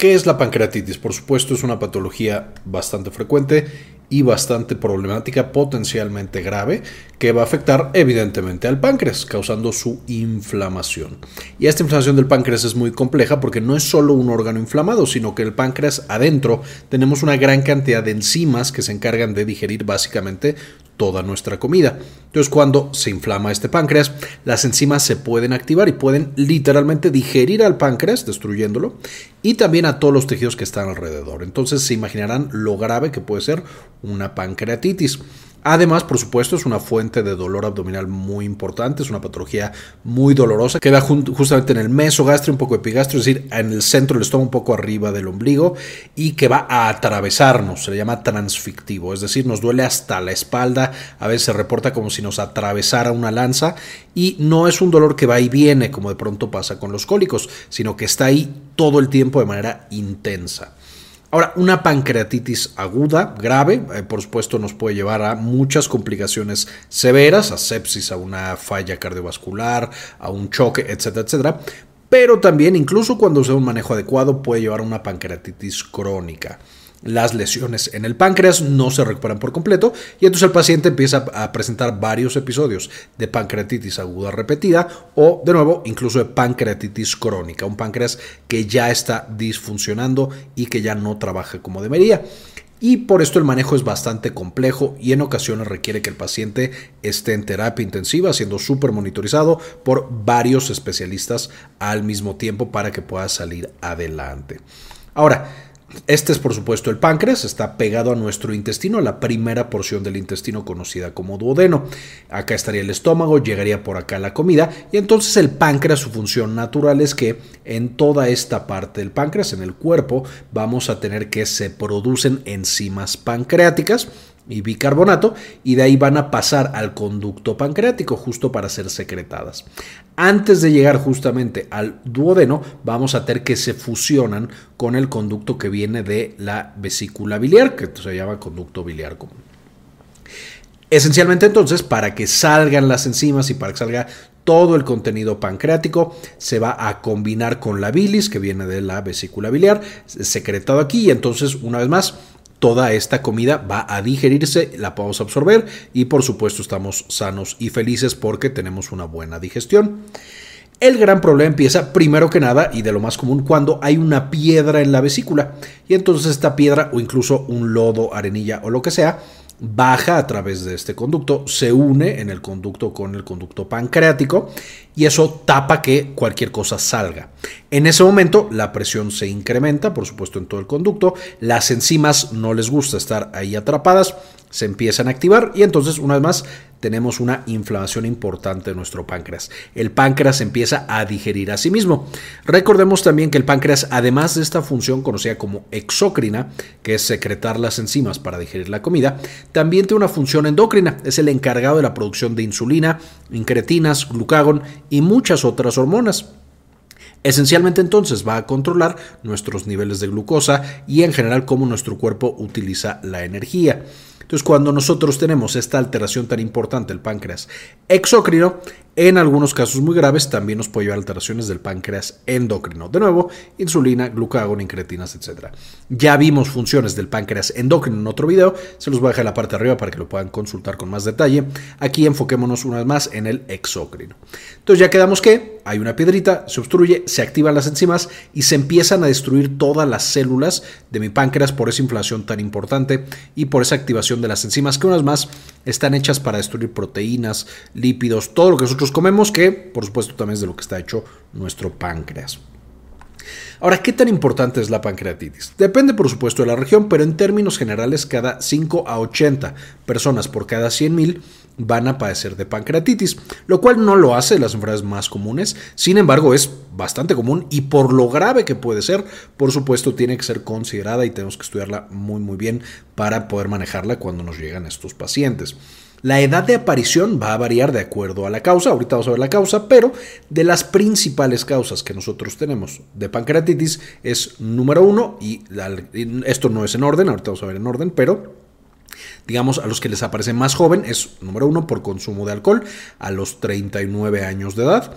¿Qué es la pancreatitis? Por supuesto, es una patología bastante frecuente y bastante problemática, potencialmente grave, que va a afectar evidentemente al páncreas, causando su inflamación. Y esta inflamación del páncreas es muy compleja porque no es solo un órgano inflamado, sino que el páncreas adentro tenemos una gran cantidad de enzimas que se encargan de digerir básicamente toda nuestra comida. Entonces cuando se inflama este páncreas, las enzimas se pueden activar y pueden literalmente digerir al páncreas, destruyéndolo, y también a todos los tejidos que están alrededor. Entonces se imaginarán lo grave que puede ser una pancreatitis. Además, por supuesto, es una fuente de dolor abdominal muy importante, es una patología muy dolorosa que va justamente en el mesogastrio, un poco epigastrio, es decir, en el centro del estómago, un poco arriba del ombligo, y que va a atravesarnos, se le llama transfictivo, es decir, nos duele hasta la espalda, a veces se reporta como si nos atravesara una lanza, y no es un dolor que va y viene, como de pronto pasa con los cólicos, sino que está ahí todo el tiempo de manera intensa. Ahora, una pancreatitis aguda, grave, eh, por supuesto nos puede llevar a muchas complicaciones severas, a sepsis, a una falla cardiovascular, a un choque, etcétera, etcétera. Pero también, incluso cuando sea un manejo adecuado, puede llevar a una pancreatitis crónica las lesiones en el páncreas no se recuperan por completo y entonces el paciente empieza a presentar varios episodios de pancreatitis aguda repetida o de nuevo incluso de pancreatitis crónica, un páncreas que ya está disfuncionando y que ya no trabaja como debería. Y por esto el manejo es bastante complejo y en ocasiones requiere que el paciente esté en terapia intensiva, siendo súper monitorizado por varios especialistas al mismo tiempo para que pueda salir adelante. Ahora, este es por supuesto el páncreas, está pegado a nuestro intestino, la primera porción del intestino conocida como duodeno. Acá estaría el estómago, llegaría por acá la comida. Y entonces el páncreas, su función natural es que en toda esta parte del páncreas, en el cuerpo, vamos a tener que se producen enzimas pancreáticas y bicarbonato y de ahí van a pasar al conducto pancreático justo para ser secretadas. Antes de llegar justamente al duodeno vamos a tener que se fusionan con el conducto que viene de la vesícula biliar, que se llama conducto biliar común. Esencialmente entonces, para que salgan las enzimas y para que salga todo el contenido pancreático se va a combinar con la bilis que viene de la vesícula biliar, secretado aquí y entonces una vez más toda esta comida va a digerirse, la podemos absorber y por supuesto estamos sanos y felices porque tenemos una buena digestión. El gran problema empieza primero que nada y de lo más común cuando hay una piedra en la vesícula y entonces esta piedra o incluso un lodo, arenilla o lo que sea baja a través de este conducto, se une en el conducto con el conducto pancreático y eso tapa que cualquier cosa salga. En ese momento la presión se incrementa, por supuesto, en todo el conducto, las enzimas no les gusta estar ahí atrapadas, se empiezan a activar y entonces una vez más tenemos una inflamación importante en nuestro páncreas. El páncreas empieza a digerir a sí mismo. Recordemos también que el páncreas, además de esta función conocida como exócrina, que es secretar las enzimas para digerir la comida, también tiene una función endocrina. Es el encargado de la producción de insulina, incretinas, glucagón y muchas otras hormonas. Esencialmente entonces va a controlar nuestros niveles de glucosa y en general cómo nuestro cuerpo utiliza la energía. Entonces, cuando nosotros tenemos esta alteración tan importante del páncreas exócrino, en algunos casos muy graves también nos puede llevar alteraciones del páncreas endocrino. De nuevo, insulina, glucagón, incretinas, etc. Ya vimos funciones del páncreas endocrino en otro video, se los voy a dejar en la parte de arriba para que lo puedan consultar con más detalle. Aquí enfoquémonos una vez más en el exócrino. Entonces ya quedamos que hay una piedrita, se obstruye, se activan las enzimas y se empiezan a destruir todas las células de mi páncreas por esa inflación tan importante y por esa activación de las enzimas que unas más están hechas para destruir proteínas, lípidos, todo lo que nosotros comemos, que por supuesto también es de lo que está hecho nuestro páncreas. Ahora, ¿qué tan importante es la pancreatitis? Depende, por supuesto, de la región, pero en términos generales, cada 5 a 80 personas por cada 100.000 van a padecer de pancreatitis, lo cual no lo hace las enfermedades más comunes, sin embargo es bastante común y por lo grave que puede ser, por supuesto tiene que ser considerada y tenemos que estudiarla muy muy bien para poder manejarla cuando nos llegan estos pacientes. La edad de aparición va a variar de acuerdo a la causa, ahorita vamos a ver la causa, pero de las principales causas que nosotros tenemos de pancreatitis es número uno, y esto no es en orden, ahorita vamos a ver en orden, pero digamos a los que les aparece más joven es número uno por consumo de alcohol a los 39 años de edad.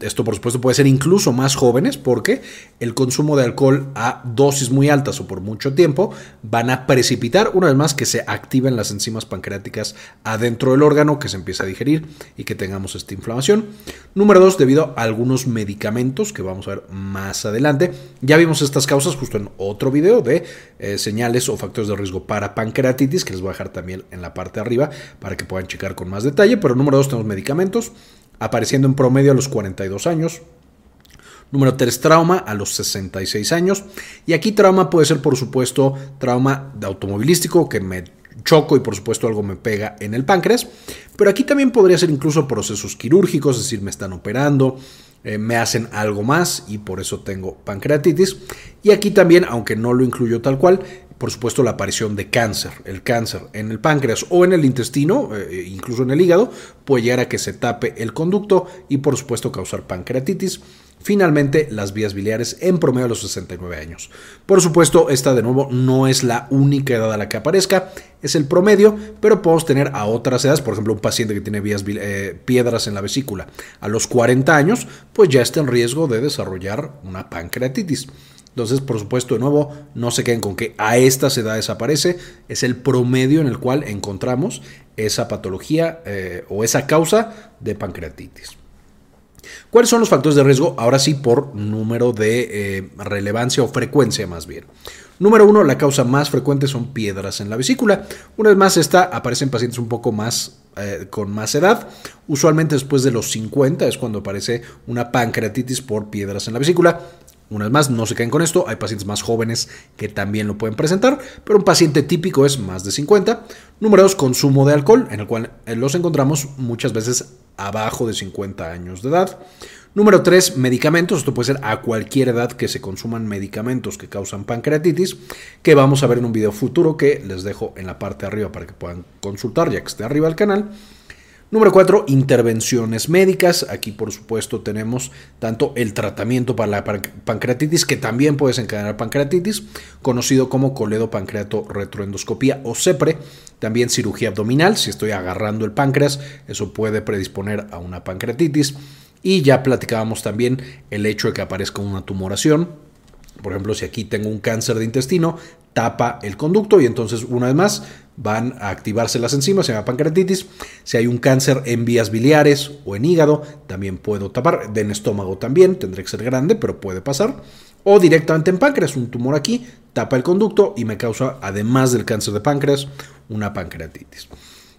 Esto por supuesto puede ser incluso más jóvenes porque el consumo de alcohol a dosis muy altas o por mucho tiempo van a precipitar una vez más que se activen las enzimas pancreáticas adentro del órgano, que se empieza a digerir y que tengamos esta inflamación. Número dos, debido a algunos medicamentos que vamos a ver más adelante. Ya vimos estas causas justo en otro video de eh, señales o factores de riesgo para pancreatitis, que les voy a dejar también en la parte de arriba para que puedan checar con más detalle. Pero número dos, tenemos medicamentos apareciendo en promedio a los 42 años. Número 3, trauma a los 66 años. Y aquí trauma puede ser, por supuesto, trauma automovilístico, que me choco y por supuesto algo me pega en el páncreas. Pero aquí también podría ser incluso procesos quirúrgicos, es decir, me están operando, eh, me hacen algo más y por eso tengo pancreatitis. Y aquí también, aunque no lo incluyo tal cual, por supuesto, la aparición de cáncer. El cáncer en el páncreas o en el intestino, eh, incluso en el hígado, puede llegar a que se tape el conducto y, por supuesto, causar pancreatitis. Finalmente, las vías biliares en promedio a los 69 años. Por supuesto, esta de nuevo no es la única edad a la que aparezca, es el promedio, pero podemos tener a otras edades, por ejemplo, un paciente que tiene eh, piedras en la vesícula a los 40 años, pues ya está en riesgo de desarrollar una pancreatitis. Entonces, por supuesto, de nuevo, no se queden con que a estas edades aparece, es el promedio en el cual encontramos esa patología eh, o esa causa de pancreatitis. ¿Cuáles son los factores de riesgo? Ahora sí, por número de eh, relevancia o frecuencia más bien. Número uno, la causa más frecuente son piedras en la vesícula. Una vez más, esta aparece en pacientes un poco más eh, con más edad. Usualmente después de los 50 es cuando aparece una pancreatitis por piedras en la vesícula. Una vez más, no se caen con esto, hay pacientes más jóvenes que también lo pueden presentar, pero un paciente típico es más de 50. Número 2, consumo de alcohol, en el cual eh, los encontramos muchas veces abajo de 50 años de edad. Número 3, medicamentos. Esto puede ser a cualquier edad que se consuman medicamentos que causan pancreatitis, que vamos a ver en un video futuro que les dejo en la parte de arriba para que puedan consultar ya que esté arriba del canal. Número 4, intervenciones médicas. Aquí, por supuesto, tenemos tanto el tratamiento para la pancreatitis, que también puede desencadenar pancreatitis, conocido como coledopancreato retroendoscopía o CEPRE. También cirugía abdominal, si estoy agarrando el páncreas, eso puede predisponer a una pancreatitis. Y ya platicábamos también el hecho de que aparezca una tumoración. Por ejemplo, si aquí tengo un cáncer de intestino, tapa el conducto y entonces una vez más van a activarse las enzimas, se llama pancreatitis. Si hay un cáncer en vías biliares o en hígado, también puedo tapar. En estómago también, tendré que ser grande, pero puede pasar. O directamente en páncreas, un tumor aquí, tapa el conducto y me causa, además del cáncer de páncreas, una pancreatitis.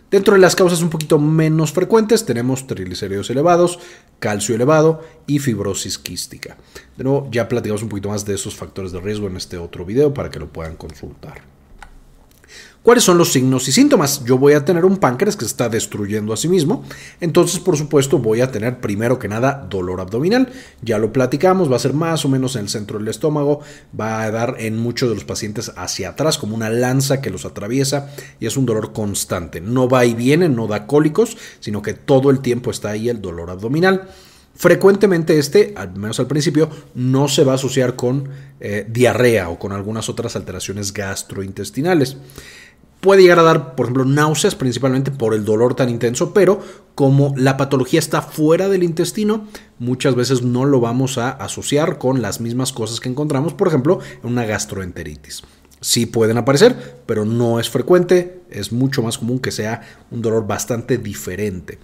Dentro de las causas un poquito menos frecuentes tenemos triglicéridos elevados, calcio elevado y fibrosis quística. De nuevo, ya platicamos un poquito más de esos factores de riesgo en este otro video para que lo puedan consultar. ¿Cuáles son los signos y síntomas? Yo voy a tener un páncreas que se está destruyendo a sí mismo, entonces por supuesto voy a tener primero que nada dolor abdominal, ya lo platicamos, va a ser más o menos en el centro del estómago, va a dar en muchos de los pacientes hacia atrás como una lanza que los atraviesa y es un dolor constante, no va y viene, no da cólicos, sino que todo el tiempo está ahí el dolor abdominal. Frecuentemente este, al menos al principio, no se va a asociar con eh, diarrea o con algunas otras alteraciones gastrointestinales. Puede llegar a dar, por ejemplo, náuseas, principalmente por el dolor tan intenso, pero como la patología está fuera del intestino, muchas veces no lo vamos a asociar con las mismas cosas que encontramos, por ejemplo, en una gastroenteritis. Sí pueden aparecer, pero no es frecuente, es mucho más común que sea un dolor bastante diferente.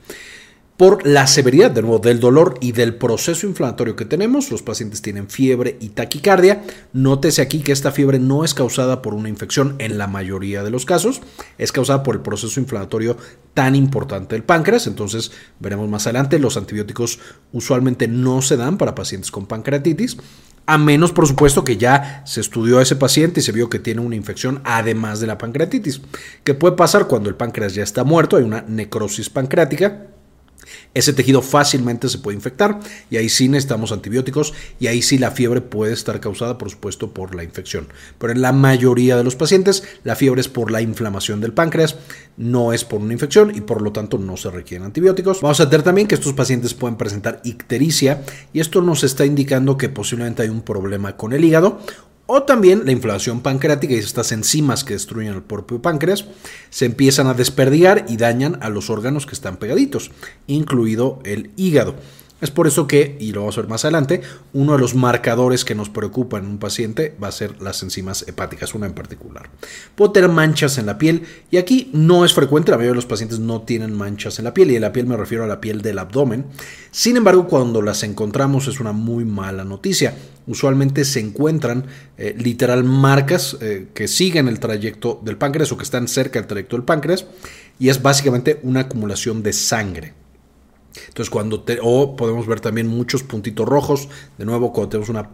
Por la severidad de nuevo del dolor y del proceso inflamatorio que tenemos, los pacientes tienen fiebre y taquicardia. Nótese aquí que esta fiebre no es causada por una infección en la mayoría de los casos, es causada por el proceso inflamatorio tan importante del páncreas. Entonces, veremos más adelante, los antibióticos usualmente no se dan para pacientes con pancreatitis. A menos, por supuesto, que ya se estudió a ese paciente y se vio que tiene una infección además de la pancreatitis. ¿Qué puede pasar cuando el páncreas ya está muerto? Hay una necrosis pancreática ese tejido fácilmente se puede infectar y ahí sí necesitamos antibióticos y ahí sí la fiebre puede estar causada, por supuesto, por la infección. Pero en la mayoría de los pacientes la fiebre es por la inflamación del páncreas, no es por una infección y por lo tanto no se requieren antibióticos. Vamos a ver también que estos pacientes pueden presentar ictericia y esto nos está indicando que posiblemente hay un problema con el hígado o también la inflamación pancreática y estas enzimas que destruyen el propio páncreas se empiezan a desperdigar y dañan a los órganos que están pegaditos, incluido el hígado. Es por eso que, y lo vamos a ver más adelante, uno de los marcadores que nos preocupa en un paciente va a ser las enzimas hepáticas, una en particular. Puedo tener manchas en la piel y aquí no es frecuente, la mayoría de los pacientes no tienen manchas en la piel y en la piel me refiero a la piel del abdomen. Sin embargo, cuando las encontramos es una muy mala noticia. Usualmente se encuentran eh, literal marcas eh, que siguen el trayecto del páncreas o que están cerca del trayecto del páncreas y es básicamente una acumulación de sangre. Entonces, cuando te, o podemos ver también muchos puntitos rojos, de nuevo, cuando tenemos una,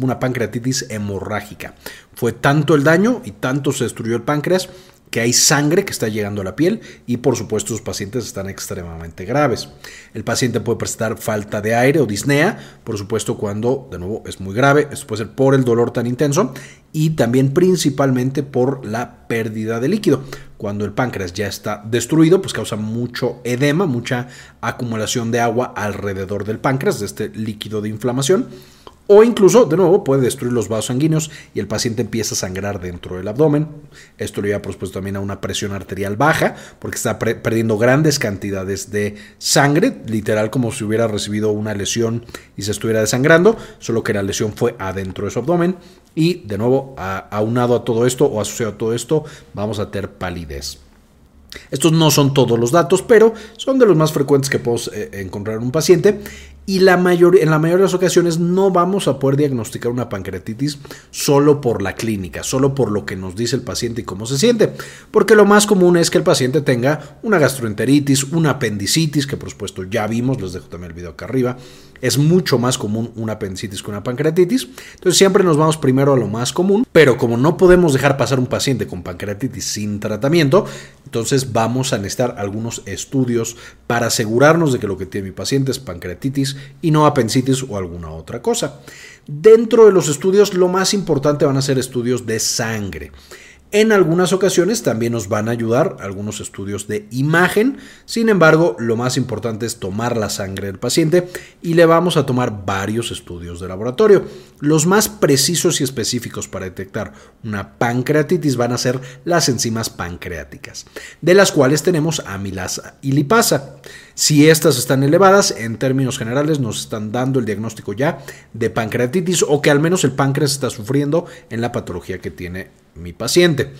una pancreatitis hemorrágica. Fue tanto el daño y tanto se destruyó el páncreas que hay sangre que está llegando a la piel y por supuesto los pacientes están extremadamente graves. El paciente puede presentar falta de aire o disnea, por supuesto cuando de nuevo es muy grave, esto puede ser por el dolor tan intenso y también principalmente por la pérdida de líquido. Cuando el páncreas ya está destruido, pues causa mucho edema, mucha acumulación de agua alrededor del páncreas, de este líquido de inflamación o incluso, de nuevo, puede destruir los vasos sanguíneos y el paciente empieza a sangrar dentro del abdomen. Esto le lleva, por supuesto, también a una presión arterial baja, porque está perdiendo grandes cantidades de sangre, literal como si hubiera recibido una lesión y se estuviera desangrando, solo que la lesión fue adentro de su abdomen. Y, de nuevo, aunado a todo esto o asociado a todo esto, vamos a tener palidez. Estos no son todos los datos, pero son de los más frecuentes que podemos eh, encontrar en un paciente. Y la mayor, en la mayoría de las ocasiones no vamos a poder diagnosticar una pancreatitis solo por la clínica, solo por lo que nos dice el paciente y cómo se siente, porque lo más común es que el paciente tenga una gastroenteritis, una apendicitis, que por supuesto ya vimos, les dejo también el video acá arriba, es mucho más común una apendicitis que una pancreatitis. Entonces siempre nos vamos primero a lo más común, pero como no podemos dejar pasar un paciente con pancreatitis sin tratamiento, entonces vamos a necesitar algunos estudios para asegurarnos de que lo que tiene mi paciente es pancreatitis y no apendicitis o alguna otra cosa. Dentro de los estudios lo más importante van a ser estudios de sangre. En algunas ocasiones también nos van a ayudar algunos estudios de imagen, sin embargo lo más importante es tomar la sangre del paciente y le vamos a tomar varios estudios de laboratorio. Los más precisos y específicos para detectar una pancreatitis van a ser las enzimas pancreáticas, de las cuales tenemos amilasa y lipasa. Si estas están elevadas, en términos generales nos están dando el diagnóstico ya de pancreatitis o que al menos el páncreas está sufriendo en la patología que tiene mi paciente.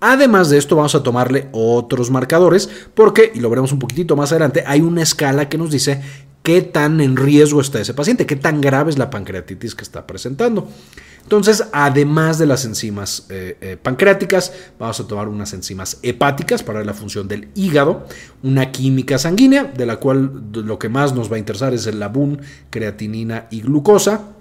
Además de esto, vamos a tomarle otros marcadores porque, y lo veremos un poquitito más adelante, hay una escala que nos dice qué tan en riesgo está ese paciente, qué tan grave es la pancreatitis que está presentando. Entonces, además de las enzimas eh, eh, pancreáticas, vamos a tomar unas enzimas hepáticas para la función del hígado, una química sanguínea, de la cual lo que más nos va a interesar es el labún, creatinina y glucosa,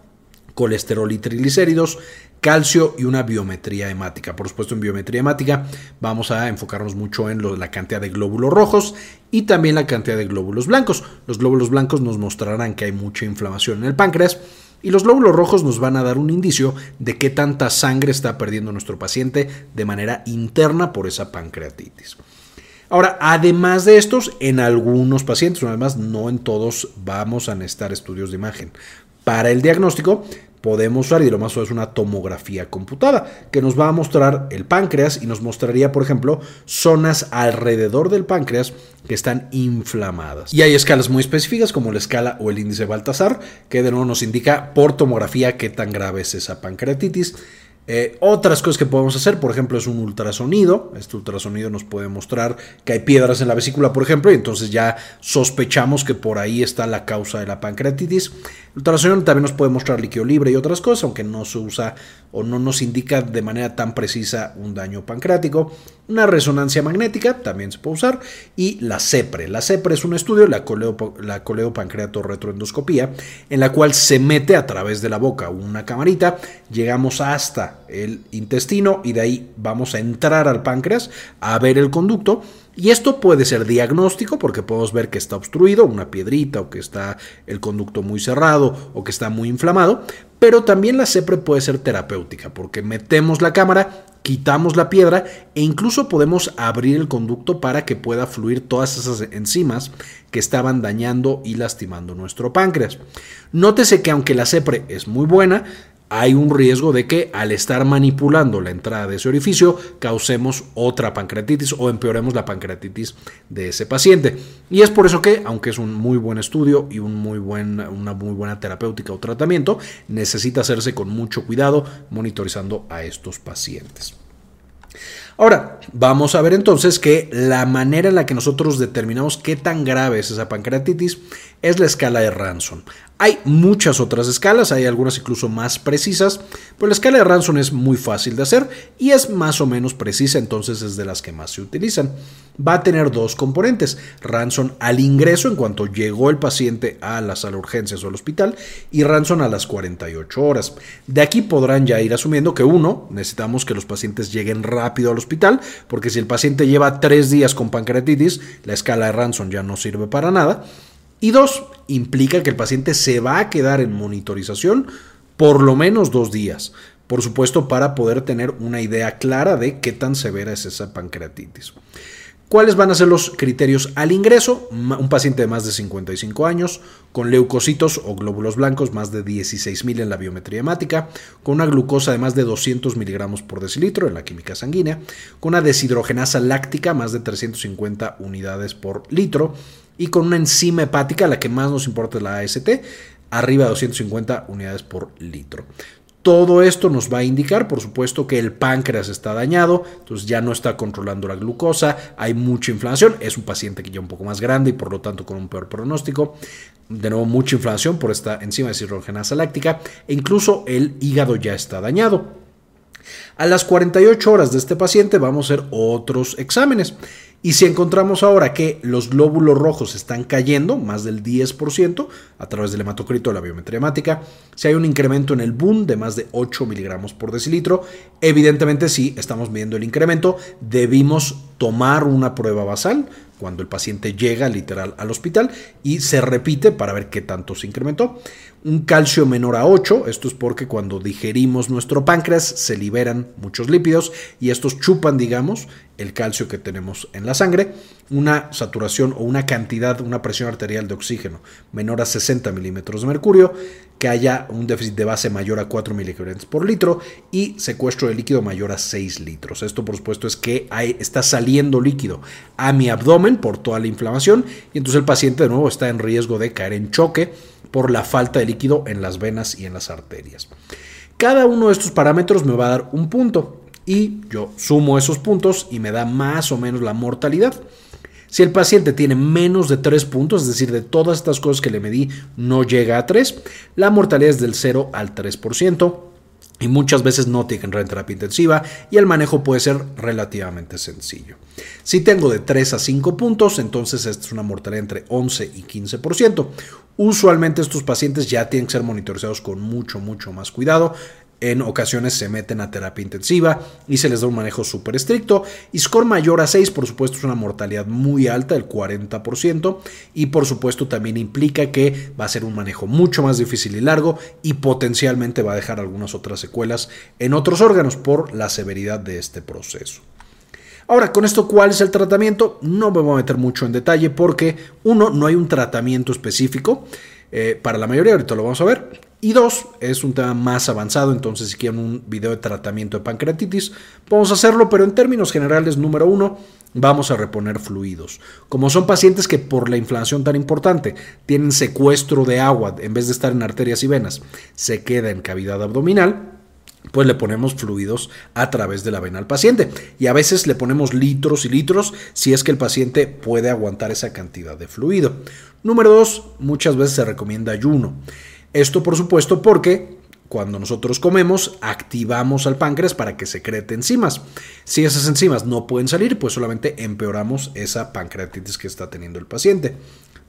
colesterol y triglicéridos, calcio y una biometría hemática. Por supuesto, en biometría hemática vamos a enfocarnos mucho en la cantidad de glóbulos rojos y también la cantidad de glóbulos blancos. Los glóbulos blancos nos mostrarán que hay mucha inflamación en el páncreas y los glóbulos rojos nos van a dar un indicio de qué tanta sangre está perdiendo nuestro paciente de manera interna por esa pancreatitis. Ahora, además de estos, en algunos pacientes, no en todos, vamos a necesitar estudios de imagen. Para el diagnóstico podemos usar, y lo más es una tomografía computada, que nos va a mostrar el páncreas y nos mostraría, por ejemplo, zonas alrededor del páncreas que están inflamadas. Y hay escalas muy específicas, como la escala o el índice Baltasar, que de nuevo nos indica por tomografía qué tan grave es esa pancreatitis. Eh, otras cosas que podemos hacer, por ejemplo, es un ultrasonido. Este ultrasonido nos puede mostrar que hay piedras en la vesícula, por ejemplo, y entonces ya sospechamos que por ahí está la causa de la pancreatitis. El ultrasonido también nos puede mostrar líquido libre y otras cosas, aunque no se usa o no nos indica de manera tan precisa un daño pancreático. Una resonancia magnética también se puede usar. Y la CEPRE. La CEPRE es un estudio, la, coleo, la coleopancreato retroendoscopía, en la cual se mete a través de la boca una camarita, llegamos hasta el intestino y de ahí vamos a entrar al páncreas a ver el conducto y esto puede ser diagnóstico porque podemos ver que está obstruido, una piedrita o que está el conducto muy cerrado o que está muy inflamado, pero también la CEPRE puede ser terapéutica porque metemos la cámara, quitamos la piedra e incluso podemos abrir el conducto para que pueda fluir todas esas enzimas que estaban dañando y lastimando nuestro páncreas. Nótese que aunque la CEPRE es muy buena, hay un riesgo de que al estar manipulando la entrada de ese orificio causemos otra pancreatitis o empeoremos la pancreatitis de ese paciente. Y es por eso que, aunque es un muy buen estudio y un muy una muy buena terapéutica o tratamiento, necesita hacerse con mucho cuidado monitorizando a estos pacientes. Ahora, vamos a ver entonces que la manera en la que nosotros determinamos qué tan grave es esa pancreatitis es la escala de Ranson. Hay muchas otras escalas, hay algunas incluso más precisas, pero la escala de Ranson es muy fácil de hacer y es más o menos precisa, entonces es de las que más se utilizan. Va a tener dos componentes, Ranson al ingreso en cuanto llegó el paciente a la sala de urgencias o al hospital y Ranson a las 48 horas. De aquí podrán ya ir asumiendo que uno, necesitamos que los pacientes lleguen rápido al hospital, porque si el paciente lleva tres días con pancreatitis, la escala de Ranson ya no sirve para nada. Y dos, implica que el paciente se va a quedar en monitorización por lo menos dos días. Por supuesto, para poder tener una idea clara de qué tan severa es esa pancreatitis. ¿Cuáles van a ser los criterios al ingreso? Un paciente de más de 55 años, con leucocitos o glóbulos blancos más de 16.000 en la biometría hemática, con una glucosa de más de 200 miligramos por decilitro en la química sanguínea, con una deshidrogenasa láctica más de 350 unidades por litro, y con una enzima hepática, la que más nos importa es la AST, arriba de 250 unidades por litro. Todo esto nos va a indicar, por supuesto, que el páncreas está dañado, entonces ya no está controlando la glucosa, hay mucha inflamación, es un paciente que ya un poco más grande y por lo tanto con un peor pronóstico. De nuevo, mucha inflamación por esta enzima de cirrogenasa láctica e incluso el hígado ya está dañado. A las 48 horas de este paciente vamos a hacer otros exámenes. Y si encontramos ahora que los glóbulos rojos están cayendo, más del 10%, a través del hematocrito de la biometría hemática, si hay un incremento en el boom de más de 8 miligramos por decilitro, evidentemente si estamos midiendo el incremento, debimos tomar una prueba basal cuando el paciente llega literal al hospital y se repite para ver qué tanto se incrementó. Un calcio menor a 8, esto es porque cuando digerimos nuestro páncreas se liberan muchos lípidos y estos chupan, digamos, el calcio que tenemos en la sangre. Una saturación o una cantidad, una presión arterial de oxígeno menor a 60 milímetros de mercurio, que haya un déficit de base mayor a 4 miligramos por litro y secuestro de líquido mayor a 6 litros. Esto, por supuesto, es que está saliendo líquido a mi abdomen por toda la inflamación y entonces el paciente de nuevo está en riesgo de caer en choque por la falta de líquido en las venas y en las arterias. Cada uno de estos parámetros me va a dar un punto y yo sumo esos puntos y me da más o menos la mortalidad. Si el paciente tiene menos de 3 puntos, es decir, de todas estas cosas que le medí no llega a 3, la mortalidad es del 0 al 3% y muchas veces no tienen terapia intensiva y el manejo puede ser relativamente sencillo. Si tengo de 3 a 5 puntos, entonces esta es una mortalidad entre 11 y 15%. Usualmente estos pacientes ya tienen que ser monitorizados con mucho, mucho más cuidado en ocasiones se meten a terapia intensiva y se les da un manejo súper estricto. Y score mayor a 6, por supuesto, es una mortalidad muy alta, el 40%, y por supuesto también implica que va a ser un manejo mucho más difícil y largo y potencialmente va a dejar algunas otras secuelas en otros órganos por la severidad de este proceso. Ahora, con esto, ¿cuál es el tratamiento? No me voy a meter mucho en detalle porque, uno, no hay un tratamiento específico. Eh, para la mayoría, ahorita lo vamos a ver. Y dos, es un tema más avanzado, entonces si quieren un video de tratamiento de pancreatitis, podemos hacerlo, pero en términos generales, número uno, vamos a reponer fluidos. Como son pacientes que por la inflamación tan importante tienen secuestro de agua, en vez de estar en arterias y venas, se queda en cavidad abdominal, pues le ponemos fluidos a través de la vena al paciente. Y a veces le ponemos litros y litros si es que el paciente puede aguantar esa cantidad de fluido. Número dos, muchas veces se recomienda ayuno. Esto por supuesto porque cuando nosotros comemos activamos al páncreas para que secrete enzimas. Si esas enzimas no pueden salir, pues solamente empeoramos esa pancreatitis que está teniendo el paciente.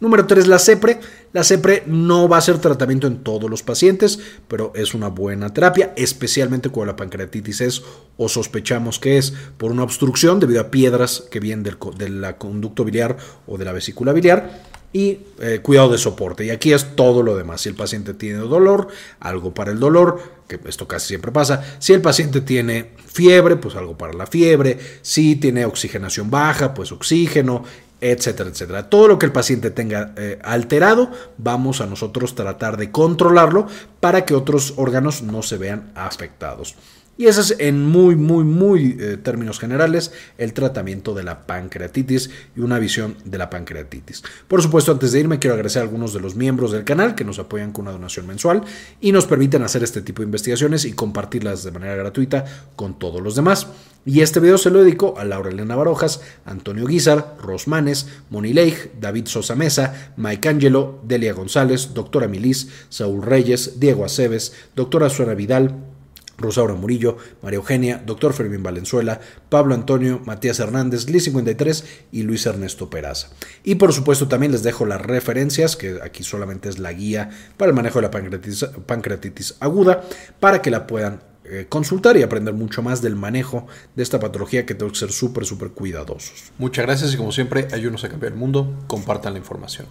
Número 3, la CEPRE. La CEPRE no va a ser tratamiento en todos los pacientes, pero es una buena terapia, especialmente cuando la pancreatitis es o sospechamos que es por una obstrucción debido a piedras que vienen del, del conducto biliar o de la vesícula biliar y eh, cuidado de soporte. Y aquí es todo lo demás. Si el paciente tiene dolor, algo para el dolor, que esto casi siempre pasa. Si el paciente tiene fiebre, pues algo para la fiebre. Si tiene oxigenación baja, pues oxígeno. etcétera, etcétera. Todo lo que el paciente tenga eh, alterado, vamos a nosotros tratar de controlarlo para que otros órganos no se vean afectados. Y ese es en muy, muy, muy eh, términos generales el tratamiento de la pancreatitis y una visión de la pancreatitis. Por supuesto, antes de irme, quiero agradecer a algunos de los miembros del canal que nos apoyan con una donación mensual y nos permiten hacer este tipo de investigaciones y compartirlas de manera gratuita con todos los demás. Y este video se lo dedico a Laura Elena Barojas, Antonio Guizar, Rosmanes, Moni Leigh, David Sosa Mesa, Mike Angelo, Delia González, doctora Milis, Saúl Reyes, Diego Aceves, doctora Suena Vidal, Rosaura Murillo, María Eugenia, Doctor Fermín Valenzuela, Pablo Antonio, Matías Hernández, Liz 53 y Luis Ernesto Peraza. Y por supuesto también les dejo las referencias, que aquí solamente es la guía para el manejo de la pancreatitis, aguda, para que la puedan eh, consultar y aprender mucho más del manejo de esta patología que tengo que ser súper, súper cuidadosos. Muchas gracias y como siempre, ayúdenos a cambiar el mundo, compartan la información.